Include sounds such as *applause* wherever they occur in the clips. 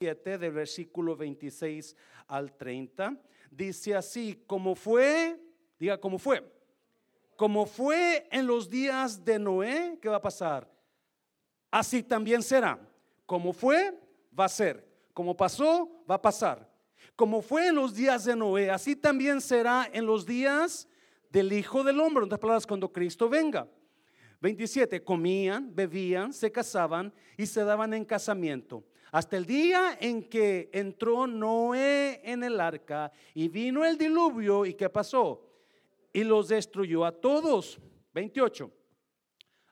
del versículo 26 al 30, dice así, como fue, diga, como fue, como fue en los días de Noé, ¿qué va a pasar? Así también será. Como fue, va a ser. Como pasó, va a pasar. Como fue en los días de Noé, así también será en los días del Hijo del Hombre. En otras palabras, cuando Cristo venga. 27. Comían, bebían, se casaban y se daban en casamiento hasta el día en que entró Noé en el arca y vino el diluvio y qué pasó? Y los destruyó a todos. 28.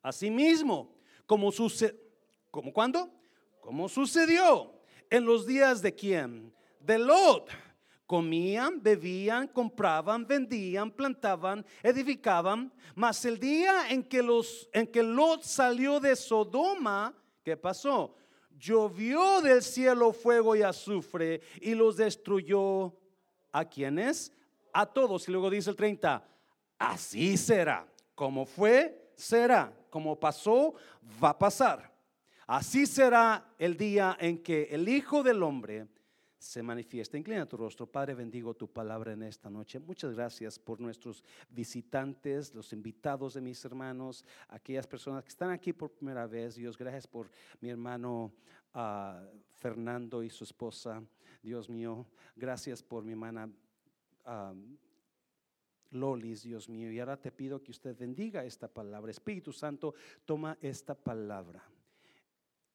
Asimismo, como sucedió, ¿como cuándo? Como sucedió en los días de quién? De Lot. Comían, bebían, compraban, vendían, plantaban, edificaban. Mas el día en que, los, en que Lot salió de Sodoma, ¿qué pasó? Llovió del cielo fuego y azufre y los destruyó a quienes? A todos. Y luego dice el 30, así será. Como fue, será. Como pasó, va a pasar. Así será el día en que el Hijo del Hombre se manifiesta. Inclina tu rostro, Padre, bendigo tu palabra en esta noche. Muchas gracias por nuestros visitantes, los invitados de mis hermanos, aquellas personas que están aquí por primera vez. Dios, gracias por mi hermano ah, Fernando y su esposa. Dios mío, gracias por mi hermana. Ah, Lolis, Dios mío, y ahora te pido que usted bendiga esta palabra. Espíritu Santo, toma esta palabra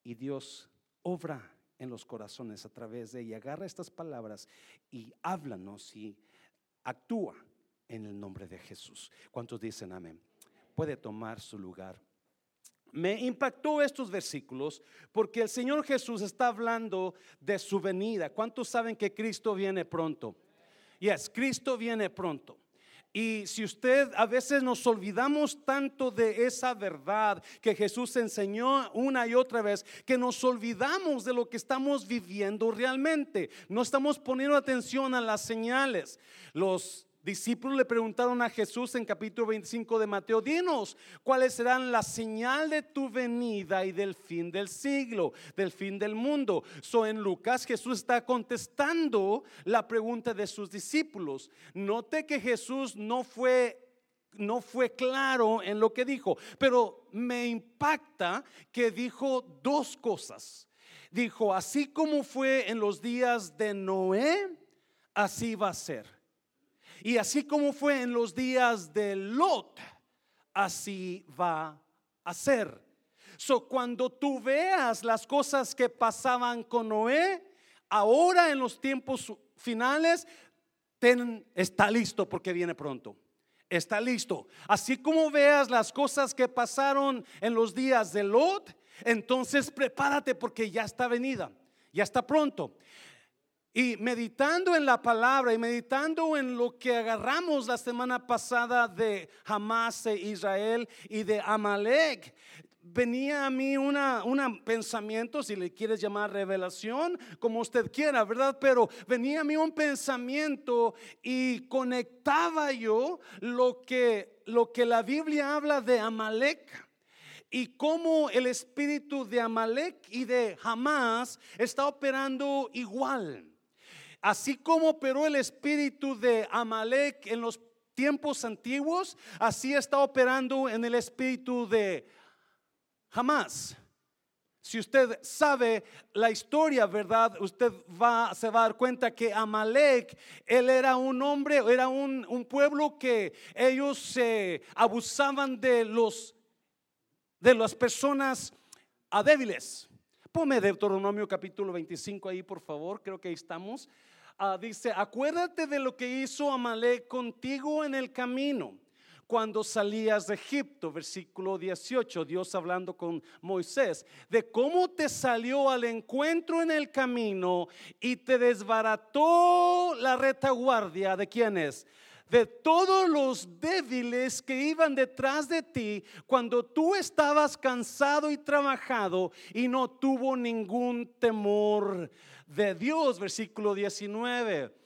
y Dios obra en los corazones a través de ella. Agarra estas palabras y háblanos y actúa en el nombre de Jesús. ¿Cuántos dicen amén? Puede tomar su lugar. Me impactó estos versículos porque el Señor Jesús está hablando de su venida. ¿Cuántos saben que Cristo viene pronto? Yes, Cristo viene pronto. Y si usted a veces nos olvidamos tanto de esa verdad que Jesús enseñó una y otra vez, que nos olvidamos de lo que estamos viviendo realmente. No estamos poniendo atención a las señales. Los discípulos le preguntaron a Jesús en capítulo 25 de Mateo, dinos cuáles serán la señal de tu venida y del fin del siglo, del fin del mundo. So en Lucas Jesús está contestando la pregunta de sus discípulos. Note que Jesús no fue no fue claro en lo que dijo, pero me impacta que dijo dos cosas. Dijo, así como fue en los días de Noé, así va a ser. Y así como fue en los días de Lot, así va a ser. So, cuando tú veas las cosas que pasaban con Noé, ahora en los tiempos finales, ten, está listo porque viene pronto. Está listo. Así como veas las cosas que pasaron en los días de Lot, entonces prepárate porque ya está venida, ya está pronto. Y meditando en la palabra y meditando en lo que agarramos la semana pasada de Hamas e Israel y de Amalek, venía a mí una, un pensamiento, si le quieres llamar revelación, como usted quiera, ¿verdad? Pero venía a mí un pensamiento y conectaba yo lo que, lo que la Biblia habla de Amalek y cómo el espíritu de Amalek y de Hamas está operando igual. Así como operó el espíritu de Amalek en los tiempos antiguos, así está operando en el espíritu de Hamas. Si usted sabe la historia, ¿verdad? Usted va, se va a dar cuenta que Amalek, él era un hombre, era un, pueblo que ellos se abusaban de los de las personas débiles. Ponme Deuteronomio capítulo 25 ahí, por favor, creo que ahí estamos. Ah, dice, acuérdate de lo que hizo Amalek contigo en el camino cuando salías de Egipto, versículo 18, Dios hablando con Moisés, de cómo te salió al encuentro en el camino y te desbarató la retaguardia de quienes, de todos los débiles que iban detrás de ti cuando tú estabas cansado y trabajado y no tuvo ningún temor de Dios, versículo 19.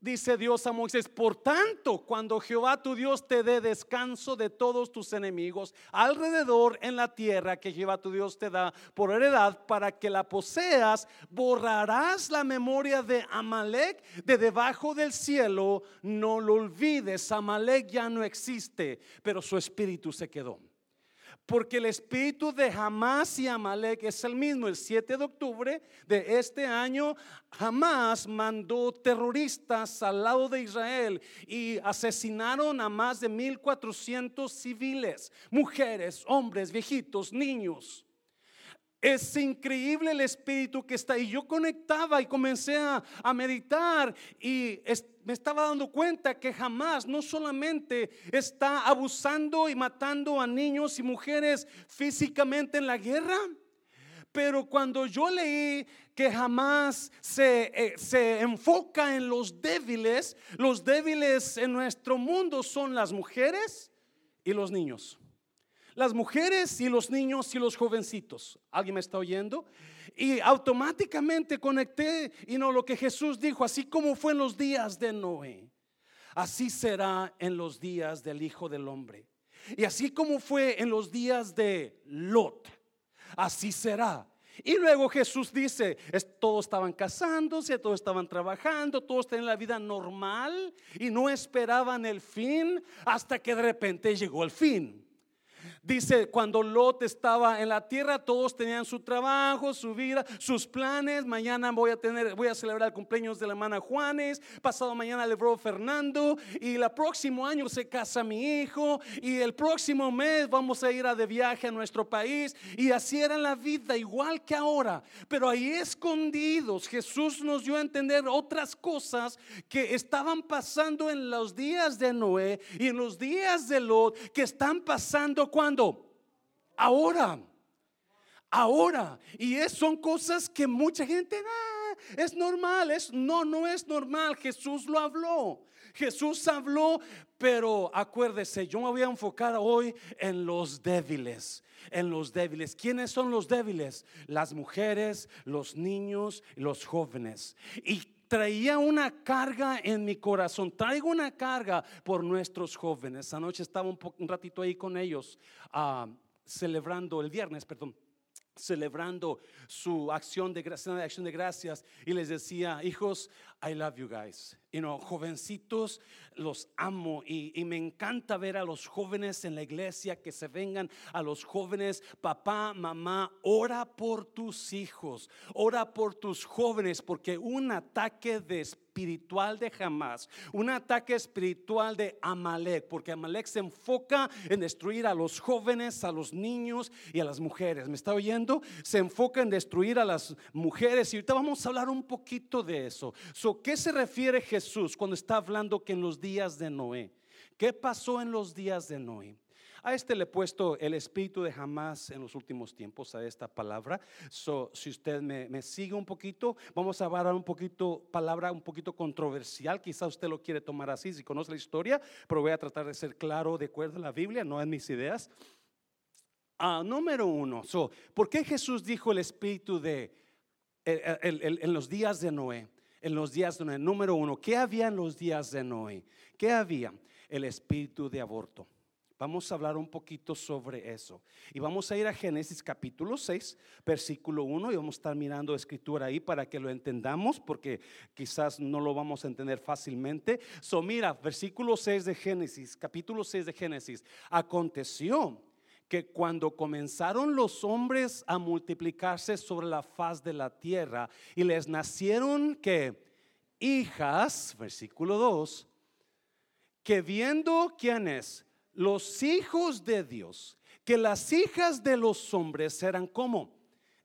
Dice Dios a Moisés, por tanto, cuando Jehová tu Dios te dé descanso de todos tus enemigos alrededor en la tierra que Jehová tu Dios te da por heredad para que la poseas, borrarás la memoria de Amalek de debajo del cielo. No lo olvides, Amalek ya no existe, pero su espíritu se quedó. Porque el espíritu de Hamas y Amalek es el mismo. El 7 de octubre de este año, Hamas mandó terroristas al lado de Israel y asesinaron a más de 1.400 civiles, mujeres, hombres, viejitos, niños. Es increíble el espíritu que está. Y yo conectaba y comencé a, meditar y me estaba dando cuenta que jamás no solamente está abusando y matando a niños y mujeres físicamente en la guerra, pero cuando yo leí que jamás se, eh, se, enfoca en los débiles, los débiles en nuestro mundo son las mujeres y los niños las mujeres y los niños y los jovencitos. ¿Alguien me está oyendo? Y automáticamente conecté y no lo que Jesús dijo, así como fue en los días de Noé, así será en los días del Hijo del Hombre. Y así como fue en los días de Lot, así será. Y luego Jesús dice, todos estaban casándose, todos estaban trabajando, todos tenían la vida normal y no esperaban el fin hasta que de repente llegó el fin. Dice, cuando Lot estaba en la tierra, todos tenían su trabajo, su vida, sus planes. Mañana voy a tener, voy a celebrar el cumpleaños de la hermana Juanes. Pasado mañana le bro Fernando. Y el próximo año se casa mi hijo. Y el próximo mes vamos a ir a de viaje a nuestro país. Y así era la vida, igual que ahora. Pero ahí escondidos, Jesús nos dio a entender otras cosas que estaban pasando en los días de Noé y en los días de Lot, que están pasando cuando? Ahora. Ahora. Y es, son cosas que mucha gente, ah, es normal. Es, no, no es normal. Jesús lo habló. Jesús habló, pero acuérdese, yo me voy a enfocar hoy en los débiles. En los débiles. ¿Quiénes son los débiles? Las mujeres, los niños, los jóvenes. Y traía una carga en mi corazón. Traigo una carga por nuestros jóvenes. Anoche estaba un, un ratito ahí con ellos, uh, celebrando el viernes, perdón celebrando su acción de, acción de gracias y les decía, hijos, I love you guys. You know, jovencitos, los amo y, y, me encanta ver a los jóvenes en la iglesia que se vengan a los jóvenes, papá, mamá, ora por tus hijos, ora por tus jóvenes, porque un ataque de espiritual de jamás, un ataque espiritual de Amalek, porque Amalek se enfoca en destruir a los jóvenes, a los niños y a las mujeres. ¿Me está oyendo? Se enfoca en destruir a las mujeres y ahorita vamos a hablar un poquito de eso. So, ¿Qué se refiere Jesús cuando está hablando que en los días de Noé? ¿Qué pasó en los días de Noé? A este le he puesto el espíritu de jamás en los últimos tiempos a esta palabra. So, si usted me, sigue un poquito, vamos a hablar un poquito, palabra un poquito controversial. Quizá usted lo quiere tomar así, si conoce la historia, pero voy a tratar de ser claro de acuerdo a la Biblia, no en mis ideas. Ah, número uno, so, ¿por qué Jesús dijo el espíritu de en los días de Noé? En los días de Noé, número uno, ¿qué había en los días de Noé? ¿Qué había? El espíritu de aborto. Vamos a hablar un poquito sobre eso. Y vamos a ir a Génesis capítulo 6, versículo 1, y vamos a estar mirando escritura ahí para que lo entendamos, porque quizás no lo vamos a entender fácilmente. So, mira, versículo 6 de Génesis, capítulo 6 de Génesis. Aconteció que cuando comenzaron los hombres a multiplicarse sobre la faz de la tierra y les nacieron que hijas, versículo 2, que viendo quiénes los hijos de Dios, que las hijas de los hombres eran como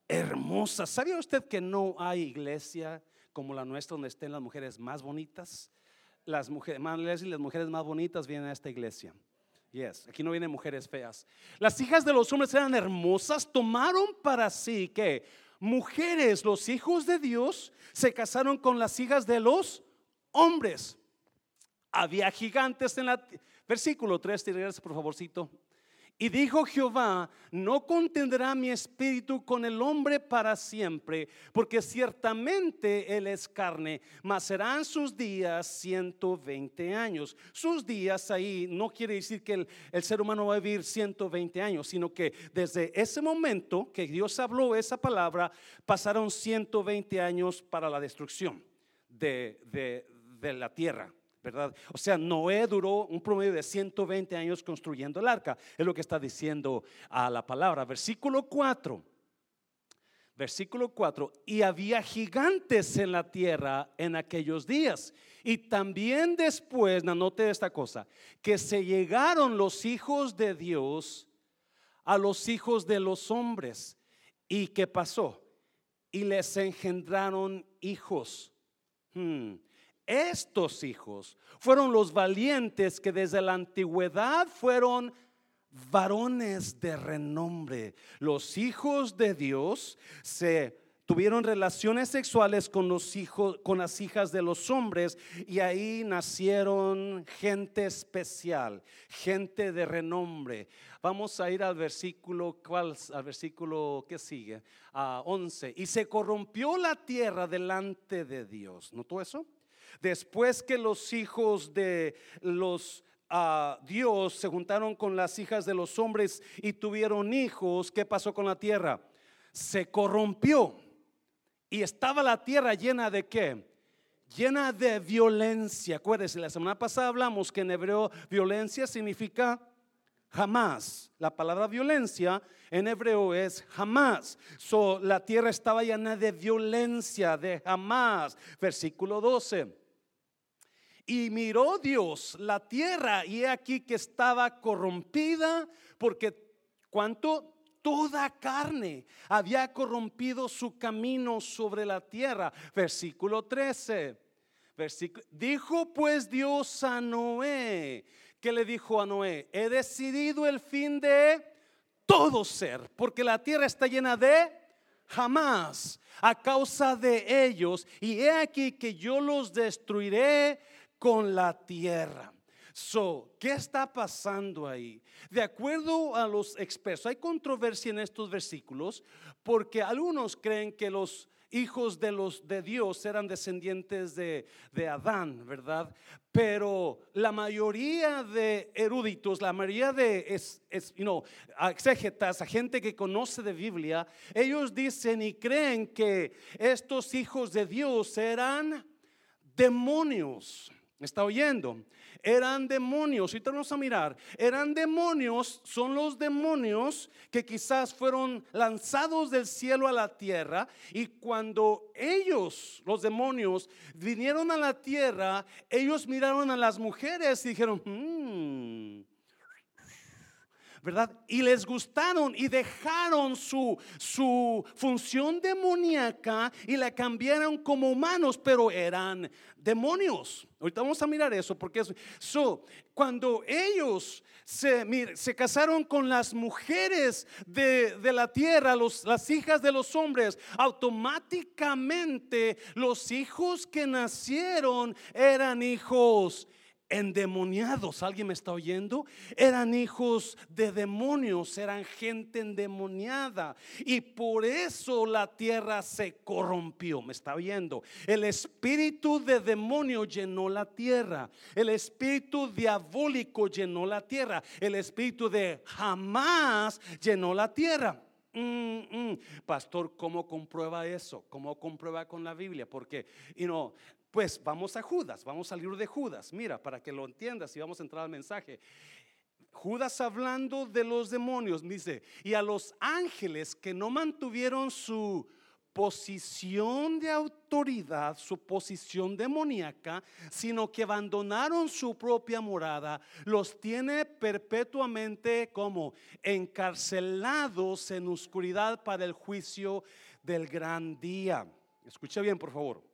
hermosas. ¿Sabía usted que no hay iglesia como la nuestra donde estén las mujeres más bonitas? Las mujeres, las mujeres más bonitas vienen a esta iglesia. Yes, aquí no vienen mujeres feas. Las hijas de los hombres eran hermosas, tomaron para sí que mujeres, los hijos de Dios, se casaron con las hijas de los hombres. Había gigantes en la Versículo 3, te por favorcito. Y dijo Jehová, no contendrá mi espíritu con el hombre para siempre, porque ciertamente él es carne, mas serán sus días 120 años. Sus días ahí no quiere decir que el, ser humano va a vivir 120 años, sino que desde ese momento que Dios habló esa palabra, pasaron 120 años para la destrucción de, de la tierra. ¿Verdad? O sea, Noé duró un promedio de 120 años construyendo el arca. Es lo que está diciendo a la palabra. Versículo 4. Versículo 4. Y había gigantes en la tierra en aquellos días. Y también después, note esta cosa, que se llegaron los hijos de Dios a los hijos de los hombres. ¿Y qué pasó? Y les engendraron hijos. Hmm. Estos hijos fueron los valientes que desde la antigüedad fueron varones de renombre. Los hijos de Dios se tuvieron relaciones sexuales con los hijos con las hijas de los hombres y ahí nacieron gente especial, gente de renombre. Vamos a ir al versículo ¿cuál? al versículo que sigue, a 11. Y se corrompió la tierra delante de Dios. ¿Notó eso? Después que los hijos de los uh, Dios se juntaron con las hijas de los hombres y tuvieron hijos, ¿qué pasó con la tierra? Se corrompió. Y estaba la tierra llena de qué? Llena de violencia. Acuérdense, la semana pasada hablamos que en hebreo violencia significa jamás. La palabra violencia en hebreo es jamás. So, la tierra estaba llena de violencia, de jamás. Versículo 12. Y miró Dios la tierra y he aquí que estaba corrompida porque cuánto toda carne había corrompido su camino sobre la tierra. Versículo 13. dijo pues Dios a Noé, ¿qué le dijo a Noé? He decidido el fin de todo ser, porque la tierra está llena de jamás a causa de ellos. Y he aquí que yo los destruiré con la tierra. So, ¿qué está pasando ahí? De acuerdo a los expertos, hay controversia en estos versículos porque algunos creen que los hijos de los de Dios eran descendientes de, Adán, ¿verdad? Pero la mayoría de eruditos, la mayoría de es, you know, exégetas, a gente que conoce de Biblia, ellos dicen y creen que estos hijos de Dios eran demonios. ¿Me está oyendo? Eran demonios, y vamos a mirar, eran demonios, son los demonios que quizás fueron lanzados del cielo a la tierra y cuando ellos, los demonios, vinieron a la tierra, ellos miraron a las mujeres y dijeron, hmm, ¿verdad? Y les gustaron y dejaron su, su función demoníaca y la cambiaron como humanos, pero eran demonios. Ahorita vamos a mirar eso porque cuando ellos se, se, casaron con las mujeres de, de la tierra, los, las hijas de los hombres, automáticamente los hijos que nacieron eran hijos endemoniados. ¿Alguien me está oyendo? Eran hijos de demonios, eran gente endemoniada. Y por eso la tierra se corrompió. ¿Me está oyendo? El espíritu de demonio llenó la tierra. El espíritu diabólico llenó la tierra. El espíritu de jamás llenó la tierra. Mm, mm. Pastor, ¿cómo comprueba eso? ¿Cómo comprueba con la Biblia? Porque, you know, pues vamos a Judas, vamos al libro de Judas. Mira, para que lo entiendas y vamos a entrar al mensaje. Judas hablando de los demonios, dice, y a los ángeles que no mantuvieron su posición de autoridad, su posición demoníaca, sino que abandonaron su propia morada, los tiene perpetuamente como encarcelados en oscuridad para el juicio del gran día. Escucha bien, por favor.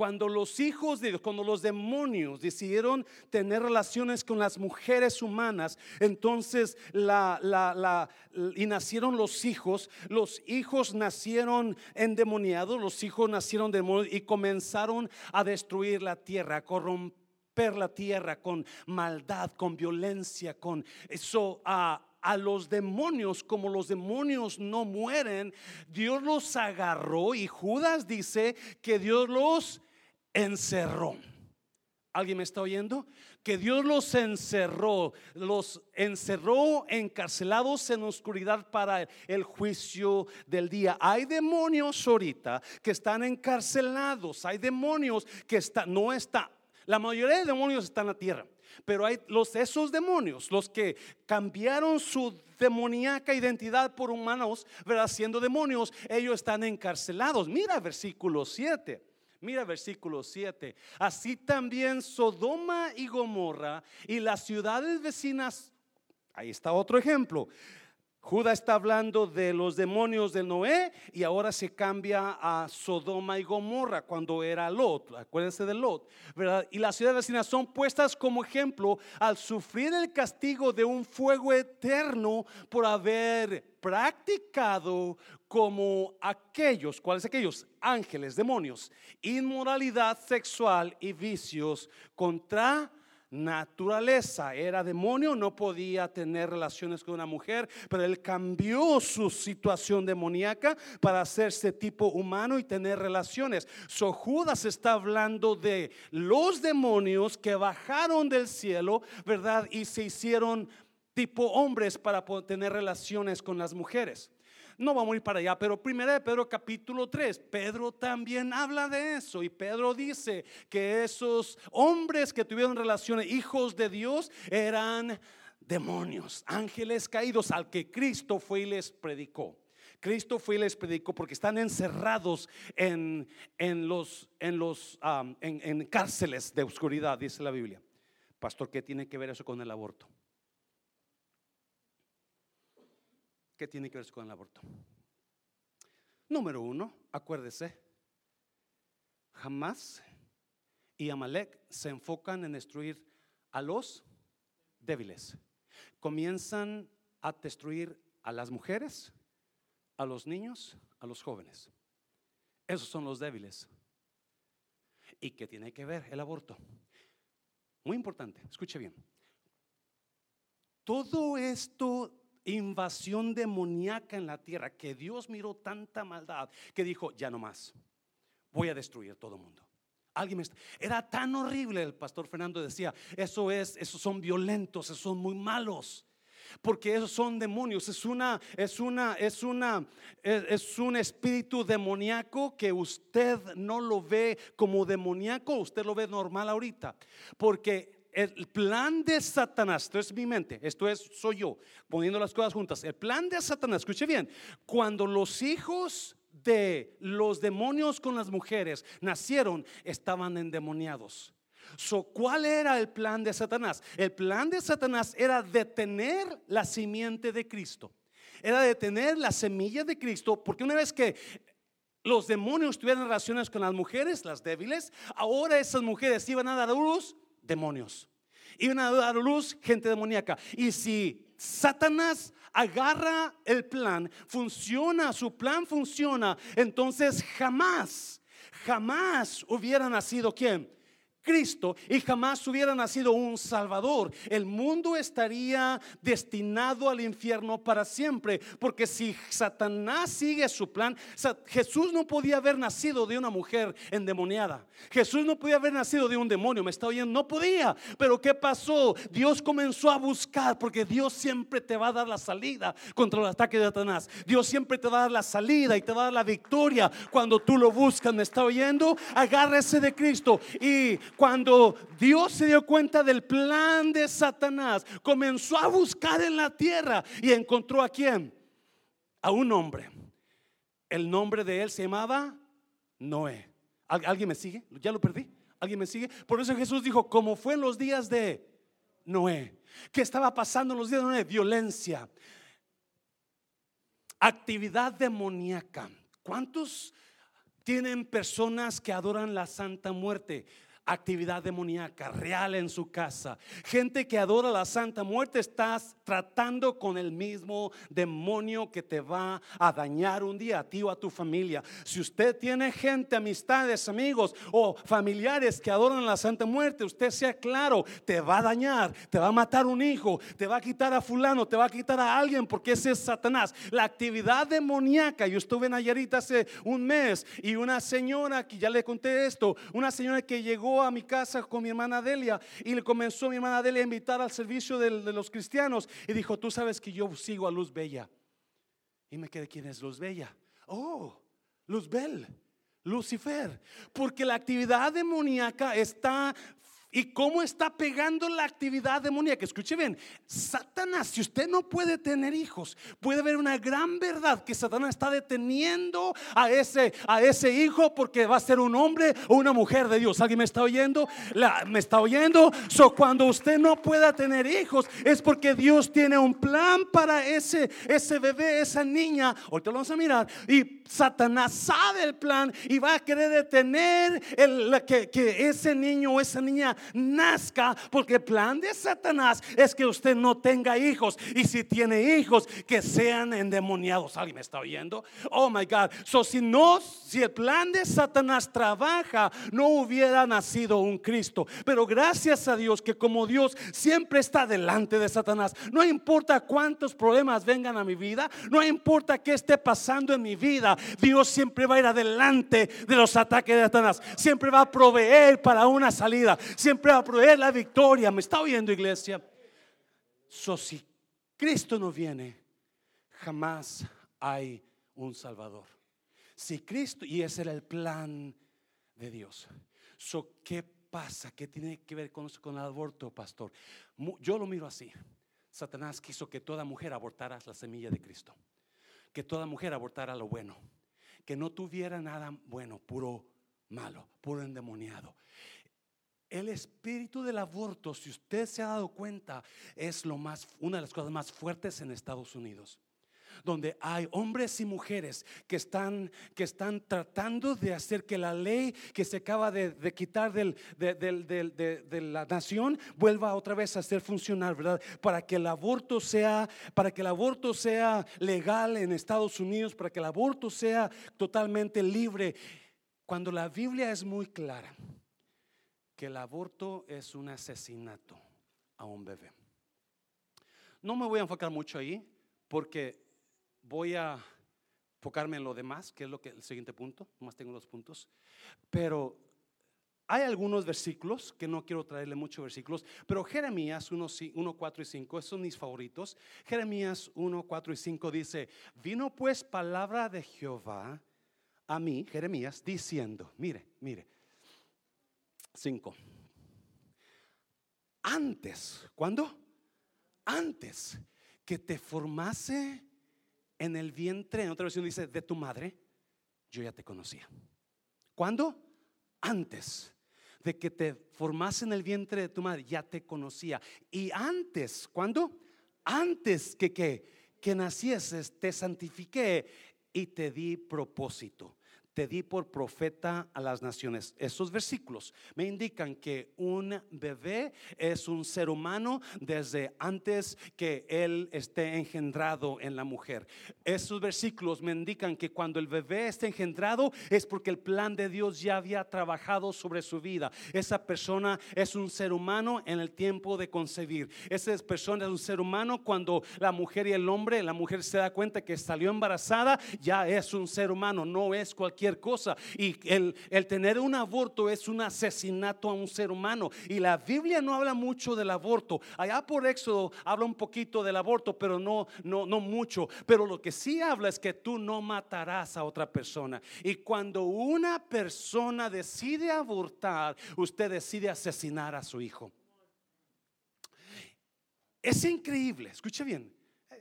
Cuando los hijos de Dios, cuando los demonios decidieron tener relaciones con las mujeres humanas, entonces la, la, y nacieron los hijos, los hijos nacieron endemoniados, los hijos nacieron demonios y comenzaron a destruir la tierra, a corromper romper la tierra con maldad, con violencia, con eso a a los demonios, como los demonios no mueren, Dios los agarró y Judas dice que Dios los encerró. ¿Alguien me está oyendo? Que Dios los encerró, los encerró encarcelados en oscuridad para el juicio del día. Hay demonios ahorita que están encarcelados, hay demonios que están, no está, la mayoría de demonios están en la tierra. Pero hay los esos demonios, los que cambiaron su demoníaca identidad por humanos, ¿verdad? siendo demonios, ellos están encarcelados. Mira versículo 7. Mira versículo 7. Así también Sodoma y Gomorra y las ciudades vecinas, ahí está otro ejemplo, Judas está hablando de los demonios de Noé y ahora se cambia a Sodoma y Gomorra cuando era Lot. Acuérdense de Lot, ¿verdad? Y las ciudades vecinas son puestas como ejemplo al sufrir el castigo de un fuego eterno por haber practicado como aquellos, ¿cuáles aquellos? Ángeles, demonios, inmoralidad sexual y vicios contra naturaleza. Era demonio, no podía tener relaciones con una mujer, pero él cambió su situación demoníaca para hacerse tipo humano y tener relaciones. So Judas está hablando de los demonios que bajaron del cielo, ¿verdad? Y se hicieron tipo hombres para tener relaciones con las mujeres no vamos a ir para allá, pero primero de Pedro capítulo 3, Pedro también habla de eso y Pedro dice que esos hombres que tuvieron relaciones, hijos de Dios, eran demonios, ángeles caídos al que Cristo fue y les predicó. Cristo fue y les predicó porque están encerrados en, en los, en, los en, en cárceles de oscuridad, dice la Biblia. Pastor, ¿qué tiene que ver eso con el aborto? ¿Qué tiene que ver con el aborto? Número uno, acuérdese, jamás y Amalek se enfocan en destruir a los débiles. Comienzan a destruir a las mujeres, a los niños, a los jóvenes. Esos son los débiles. ¿Y qué tiene que ver el aborto? Muy importante, escuche bien. Todo esto invasión demoníaca en la tierra, que Dios miró tanta maldad que dijo, ya no más, voy a destruir todo el mundo. Alguien me era tan horrible, el pastor Fernando decía, eso es, esos son violentos, esos son muy malos. Porque esos son demonios, es una, es una, es una, es, es un espíritu demoníaco que usted no lo ve como demoníaco, usted lo ve normal ahorita. Porque el plan de Satanás, esto es mi mente, esto es, soy yo, poniendo las cosas juntas. El plan de Satanás, escuche bien, cuando los hijos de los demonios con las mujeres nacieron, estaban endemoniados. So, ¿Cuál era el plan de Satanás? El plan de Satanás era detener la simiente de Cristo. Era detener la semilla de Cristo, porque una vez que los demonios tuvieran relaciones con las mujeres, las débiles, ahora esas mujeres iban a dar luz demonios. Iban a dar luz gente demoníaca. Y si Satanás agarra el plan, funciona, su plan funciona, entonces jamás, jamás hubiera nacido quién? Cristo y jamás hubiera nacido un Salvador, el mundo estaría destinado al infierno para siempre. Porque si Satanás sigue su plan, Jesús no podía haber nacido de una mujer endemoniada. Jesús no podía haber nacido de un demonio, me está oyendo, no podía. Pero ¿qué pasó? Dios comenzó a buscar, porque Dios siempre te va a dar la salida contra el ataque de Satanás. Dios siempre te va a dar la salida y te va a dar la victoria cuando tú lo buscas, me está oyendo. Agárrese de Cristo y cuando Dios se dio cuenta del plan de Satanás, comenzó a buscar en la tierra y encontró a quién? A un hombre. El nombre de él se llamaba Noé. ¿Alguien me sigue? ¿Ya lo perdí? ¿Alguien me sigue? Por eso Jesús dijo, como fue en los días de Noé. ¿Qué estaba pasando en los días de Noé? Violencia, actividad demoníaca. ¿Cuántos tienen personas que adoran la Santa Muerte? Actividad demoníaca real en su casa. Gente que adora la Santa Muerte, estás tratando con el mismo demonio que te va a dañar un día a ti o a tu familia. Si usted tiene gente, amistades, amigos o familiares que adoran la Santa Muerte, usted sea claro, te va a dañar, te va a matar un hijo, te va a quitar a fulano, te va a quitar a alguien porque ese es Satanás. La actividad demoníaca, yo estuve en Nayarita hace un mes y una señora, que ya le conté esto, una señora que llegó a mi casa con mi hermana Delia y le comenzó mi hermana Delia a invitar al servicio de, los cristianos y dijo, tú sabes que yo sigo a Luz Bella. Y me quedé, ¿quién es Luz Bella? Oh, Luz Bell. Lucifer, porque la actividad demoníaca está ¿Y cómo está pegando la actividad demoníaca? Escuche bien, Satanás, si usted no puede tener hijos, puede ver una gran verdad que Satanás está deteniendo a ese, a ese hijo porque va a ser un hombre o una mujer de Dios. ¿Alguien me está oyendo? ¿Me está oyendo? So, cuando usted no pueda tener hijos es porque Dios tiene un plan para ese, ese bebé, esa niña. Ahorita lo vamos a mirar. Y Satanás sabe el plan y va a querer detener el, que, que ese niño o esa niña nazca, porque el plan de Satanás es que usted no tenga hijos y si tiene hijos que sean endemoniados. ¿Alguien me está oyendo? Oh my God. So si no, si el plan de Satanás trabaja, no hubiera nacido un Cristo. Pero gracias a Dios que como Dios siempre está delante de Satanás, no importa cuántos problemas vengan a mi vida, no importa qué esté pasando en mi vida, Dios siempre va a ir adelante de los ataques de Satanás. Siempre va a proveer para una salida va a proveer la victoria. ¿Me está oyendo, iglesia? So, si Cristo no viene, jamás hay un Salvador. Si Cristo, y ese era el plan de Dios. So, ¿Qué pasa? ¿Qué tiene que ver con, con el aborto, pastor? Yo lo miro así. Satanás quiso que toda mujer abortara la semilla de Cristo. Que toda mujer abortara lo bueno. Que no tuviera nada bueno, puro malo, puro endemoniado. El espíritu del aborto, si usted se ha dado cuenta, es lo más, una de las cosas más fuertes en Estados Unidos donde hay hombres y mujeres que están, que están tratando de hacer que la ley que se acaba de, quitar del, de, la nación vuelva otra vez a ser funcional, ¿verdad? Para que el aborto sea, para que el aborto sea legal en Estados Unidos, para que el aborto sea totalmente libre. Cuando la Biblia es muy clara que el aborto es un asesinato a un bebé. No me voy a enfocar mucho ahí porque voy a enfocarme en lo demás, que es lo que el siguiente punto, más tengo dos puntos, pero hay algunos versículos que no quiero traerle muchos versículos, pero Jeremías 1, 1, 4 y 5, esos son mis favoritos. Jeremías 1, 4 y 5 dice, vino pues palabra de Jehová a mí, Jeremías, diciendo, mire, mire, 5. Antes, ¿cuándo? Antes que te formase en el vientre, en otra versión dice, de tu madre, yo ya te conocía. ¿Cuándo? Antes de que te formase en el vientre de tu madre, ya te conocía. Y antes, ¿cuándo? Antes que, que, que nacieses, te santifiqué y te di propósito te di por profeta a las naciones. Esos versículos me indican que un bebé es un ser humano desde antes que él esté engendrado en la mujer. Esos versículos me indican que cuando el bebé está engendrado es porque el plan de Dios ya había trabajado sobre su vida. Esa persona es un ser humano en el tiempo de concebir. Esa persona es un ser humano cuando la mujer y el hombre, la mujer se da cuenta que salió embarazada, ya es un ser humano, no es cualquier cosa. Y el, el tener un aborto es un asesinato a un ser humano. Y la Biblia no habla mucho del aborto. Allá por Éxodo habla un poquito del aborto, pero no, no, no mucho. Pero lo que sí habla es que tú no matarás a otra persona. Y cuando una persona decide abortar, usted decide asesinar a su hijo. Es increíble, escuche bien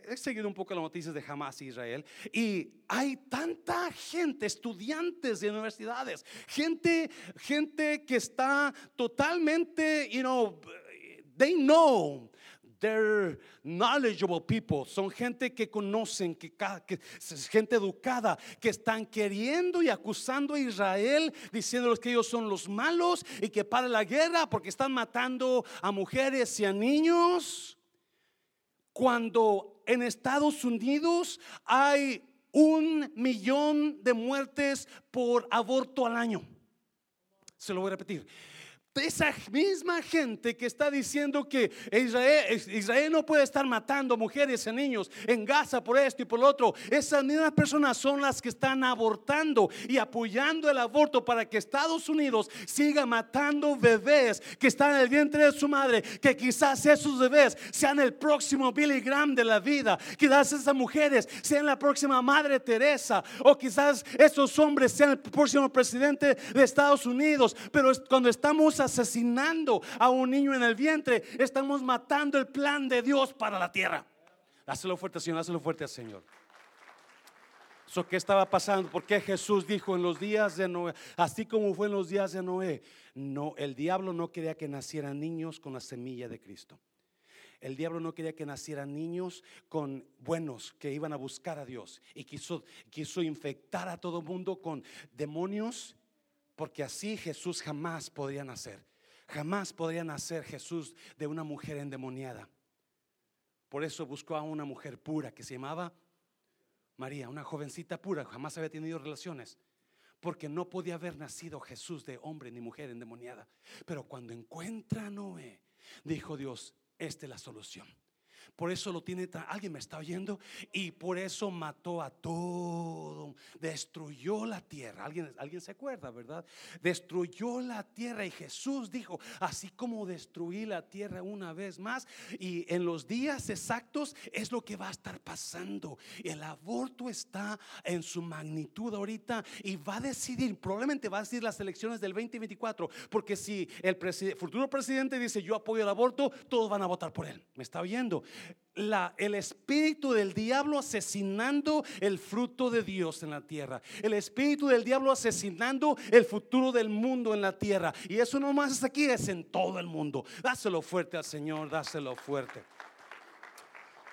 he seguido un poco las noticias de Hamas Israel y hay tanta gente, estudiantes de universidades, gente, gente que está totalmente, you know, they know they're knowledgeable people, son gente que conocen, que, que, gente educada, que están queriendo y acusando a Israel, diciéndoles que ellos son los malos y que para la guerra porque están matando a mujeres y a niños. Cuando en Estados Unidos hay un millón de muertes por aborto al año. Se lo voy a repetir esa misma gente que está diciendo que Israel, Israel, no puede estar matando mujeres y niños en Gaza por esto y por lo otro, esas mismas personas son las que están abortando y apoyando el aborto para que Estados Unidos siga matando bebés que están en el vientre de su madre, que quizás esos bebés sean el próximo Billy Graham de la vida, quizás esas mujeres sean la próxima Madre Teresa o quizás esos hombres sean el próximo presidente de Estados Unidos, pero cuando estamos asesinando a un niño en el vientre, estamos matando el plan de Dios para la tierra. Hazlo fuerte, Señor, hazlo fuerte, Señor. So, ¿Qué estaba pasando? Porque Jesús dijo en los días de Noé, así como fue en los días de Noé, no, el diablo no quería que nacieran niños con la semilla de Cristo. El diablo no quería que nacieran niños con buenos que iban a buscar a Dios y quiso, quiso infectar a todo mundo con demonios porque así Jesús jamás podría nacer. Jamás podría nacer Jesús de una mujer endemoniada. Por eso buscó a una mujer pura que se llamaba María, una jovencita pura, jamás había tenido relaciones. Porque no podía haber nacido Jesús de hombre ni mujer endemoniada. Pero cuando encuentra a Noé, dijo Dios, esta es la solución. Por eso lo tiene, alguien me está oyendo, y por eso mató a todo, destruyó la tierra. Alguien, alguien se acuerda, ¿verdad? Destruyó la tierra y Jesús dijo, así como destruí la tierra una vez más, y en los días exactos es lo que va a estar pasando. El aborto está en su magnitud ahorita y va a decidir, probablemente va a decidir las elecciones del 2024, porque si el futuro presidente dice yo apoyo el aborto, todos van a votar por él. ¿Me está oyendo? El espíritu del diablo asesinando el fruto de Dios en la tierra. El espíritu del diablo asesinando el futuro del mundo en la tierra. Y eso no más es aquí, es en todo el mundo. Dáselo fuerte al Señor, dáselo fuerte.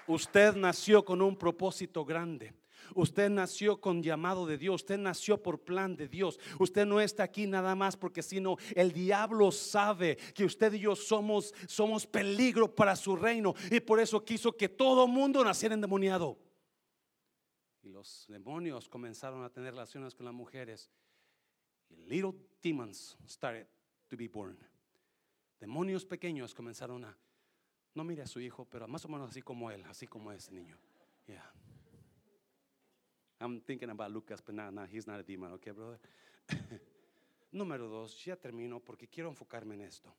Usted nació con un propósito grande. Usted nació con llamado de Dios, usted nació por plan de Dios. Usted no está aquí nada más porque sino el diablo sabe que usted y yo somos somos peligro para su reino y por eso quiso que todo mundo naciera endemoniado. Y los demonios comenzaron a tener relaciones con las mujeres. Little demons started to be born. Demonios pequeños comenzaron a no mire a su hijo, pero más o menos así como él, así como ese niño. I'm thinking about Lucas, but no, no, he's not a demon, okay, brother? *laughs* Número dos, ya termino porque quiero enfocarme en esto.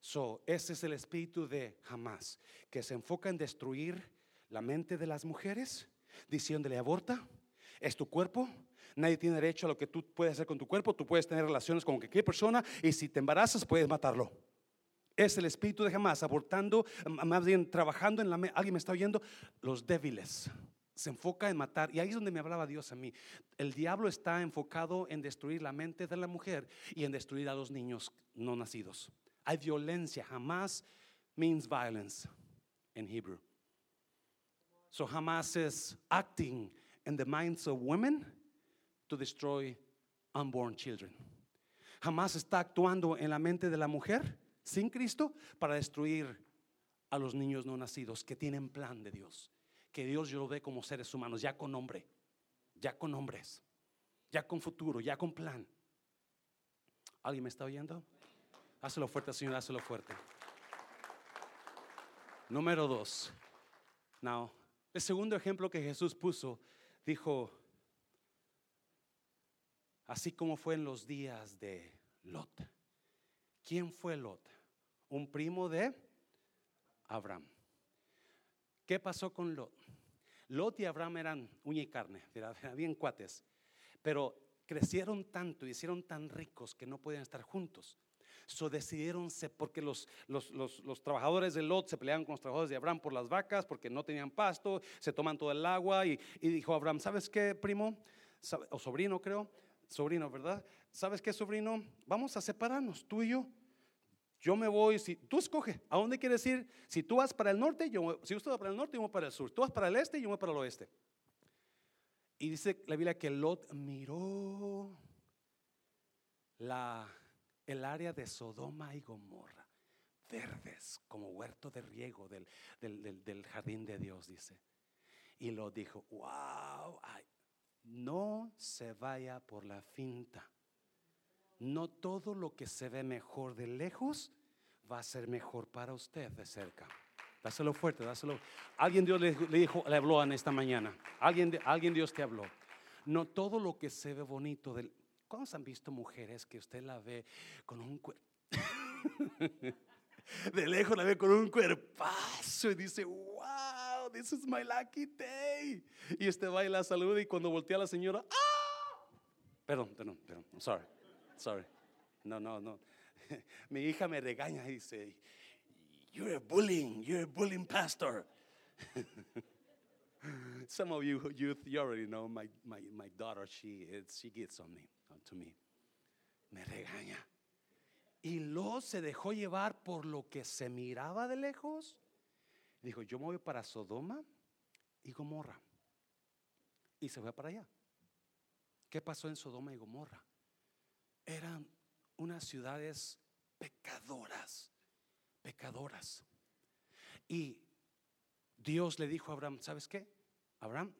So, ese es el espíritu de jamás, que se enfoca en destruir la mente de las mujeres, diciéndole aborta, es tu cuerpo, nadie tiene derecho a lo que tú puedes hacer con tu cuerpo, tú puedes tener relaciones con cualquier persona y si te embarazas puedes matarlo. Es el espíritu de jamás, abortando, más bien trabajando en la mente. ¿Alguien me está oyendo? Los débiles se enfoca en matar. Y ahí es donde me hablaba Dios a mí. El diablo está enfocado en destruir la mente de la mujer y en destruir a los niños no nacidos. Hay violencia. Jamás means violence in Hebrew. So Hamas is acting in the minds of women to destroy unborn children. Hamas está actuando en la mente de la mujer sin Cristo para destruir a los niños no nacidos que tienen plan de Dios que Dios yo lo ve como seres humanos, ya con nombre, ya con nombres, ya con futuro, ya con plan. ¿Alguien me está oyendo? Hazlo fuerte, Señor, hazlo fuerte. Número dos. Now, el segundo ejemplo que Jesús puso, dijo, así como fue en los días de Lot. ¿Quién fue Lot? Un primo de Abraham. ¿Qué pasó con Lot? Lot y Abraham eran uña y carne, *laughs* eran bien cuates, pero crecieron tanto y hicieron tan ricos que no podían estar juntos. So decidieron, porque los, los, los, trabajadores de Lot se peleaban con los trabajadores de Abraham por las vacas, porque no tenían pasto, se toman todo el agua. Y, y dijo Abraham: ¿Sabes qué, primo? O sobrino, creo. Sobrino, ¿verdad? ¿Sabes qué, sobrino? Vamos a separarnos, tú y yo. Yo me voy, si tú escoge, ¿a dónde quieres ir? Si tú vas para el norte, yo, si usted va para el norte, yo voy para el sur. Tú vas para el este, yo voy para el oeste. Y dice la Biblia que Lot miró la, el área de Sodoma y Gomorra, verdes como huerto de riego del, del, jardín de Dios, dice. Y lo dijo, wow, no se vaya por la finta. No todo lo que se ve mejor de lejos va a ser mejor para usted de cerca. Dáselo fuerte, dáselo. Alguien Dios le, dijo, le habló en esta mañana. Alguien, alguien Dios te habló. No todo lo que se ve bonito del. ¿Cuántos han visto mujeres que usted la ve con un cuerpo? *laughs* de lejos la ve con un cuerpazo y dice, wow, this is my lucky day. Y usted va y la saluda y cuando voltea a la señora, ¡ah! Perdón, perdón, perdón, sorry, sorry. No, no, no. *laughs* Mi hija me regaña y dice, You're a bullying, you're a bullying pastor. *laughs* Some of you youth, you already know my, my, my daughter, she, she gets on me, to me. Me regaña. Y lo se dejó llevar por lo que se miraba de lejos. Dijo, yo me voy para Sodoma y Gomorra. Y se fue para allá. ¿Qué pasó en Sodoma y Gomorra? Eran unas ciudades pecadoras pecadoras. Y Dios le dijo a Abraham, ¿sabes qué? Abraham,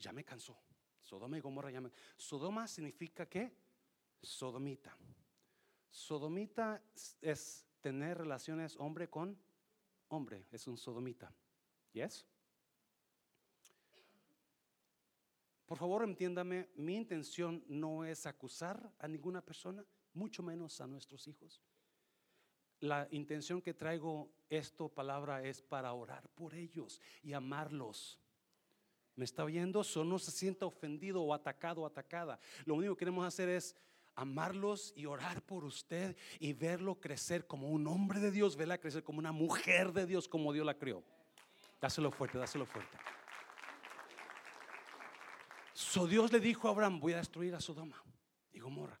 ya me cansó. Sodoma y Gomorra ya me... Sodoma significa qué? Sodomita. Sodomita es tener relaciones hombre con hombre, es un sodomita. ¿Yes? Por favor, entiéndame, mi intención no es acusar a ninguna persona, mucho menos a nuestros hijos la intención que traigo esto palabra es para orar por ellos y amarlos. ¿Me está oyendo? So no se sienta ofendido o atacado o atacada. Lo único que queremos hacer es amarlos y orar por usted y verlo crecer como un hombre de Dios, verla crecer como una mujer de Dios, como Dios la creó. Dáselo fuerte, dáselo fuerte. So Dios le dijo a Abraham, voy a destruir a Sodoma y Gomorra.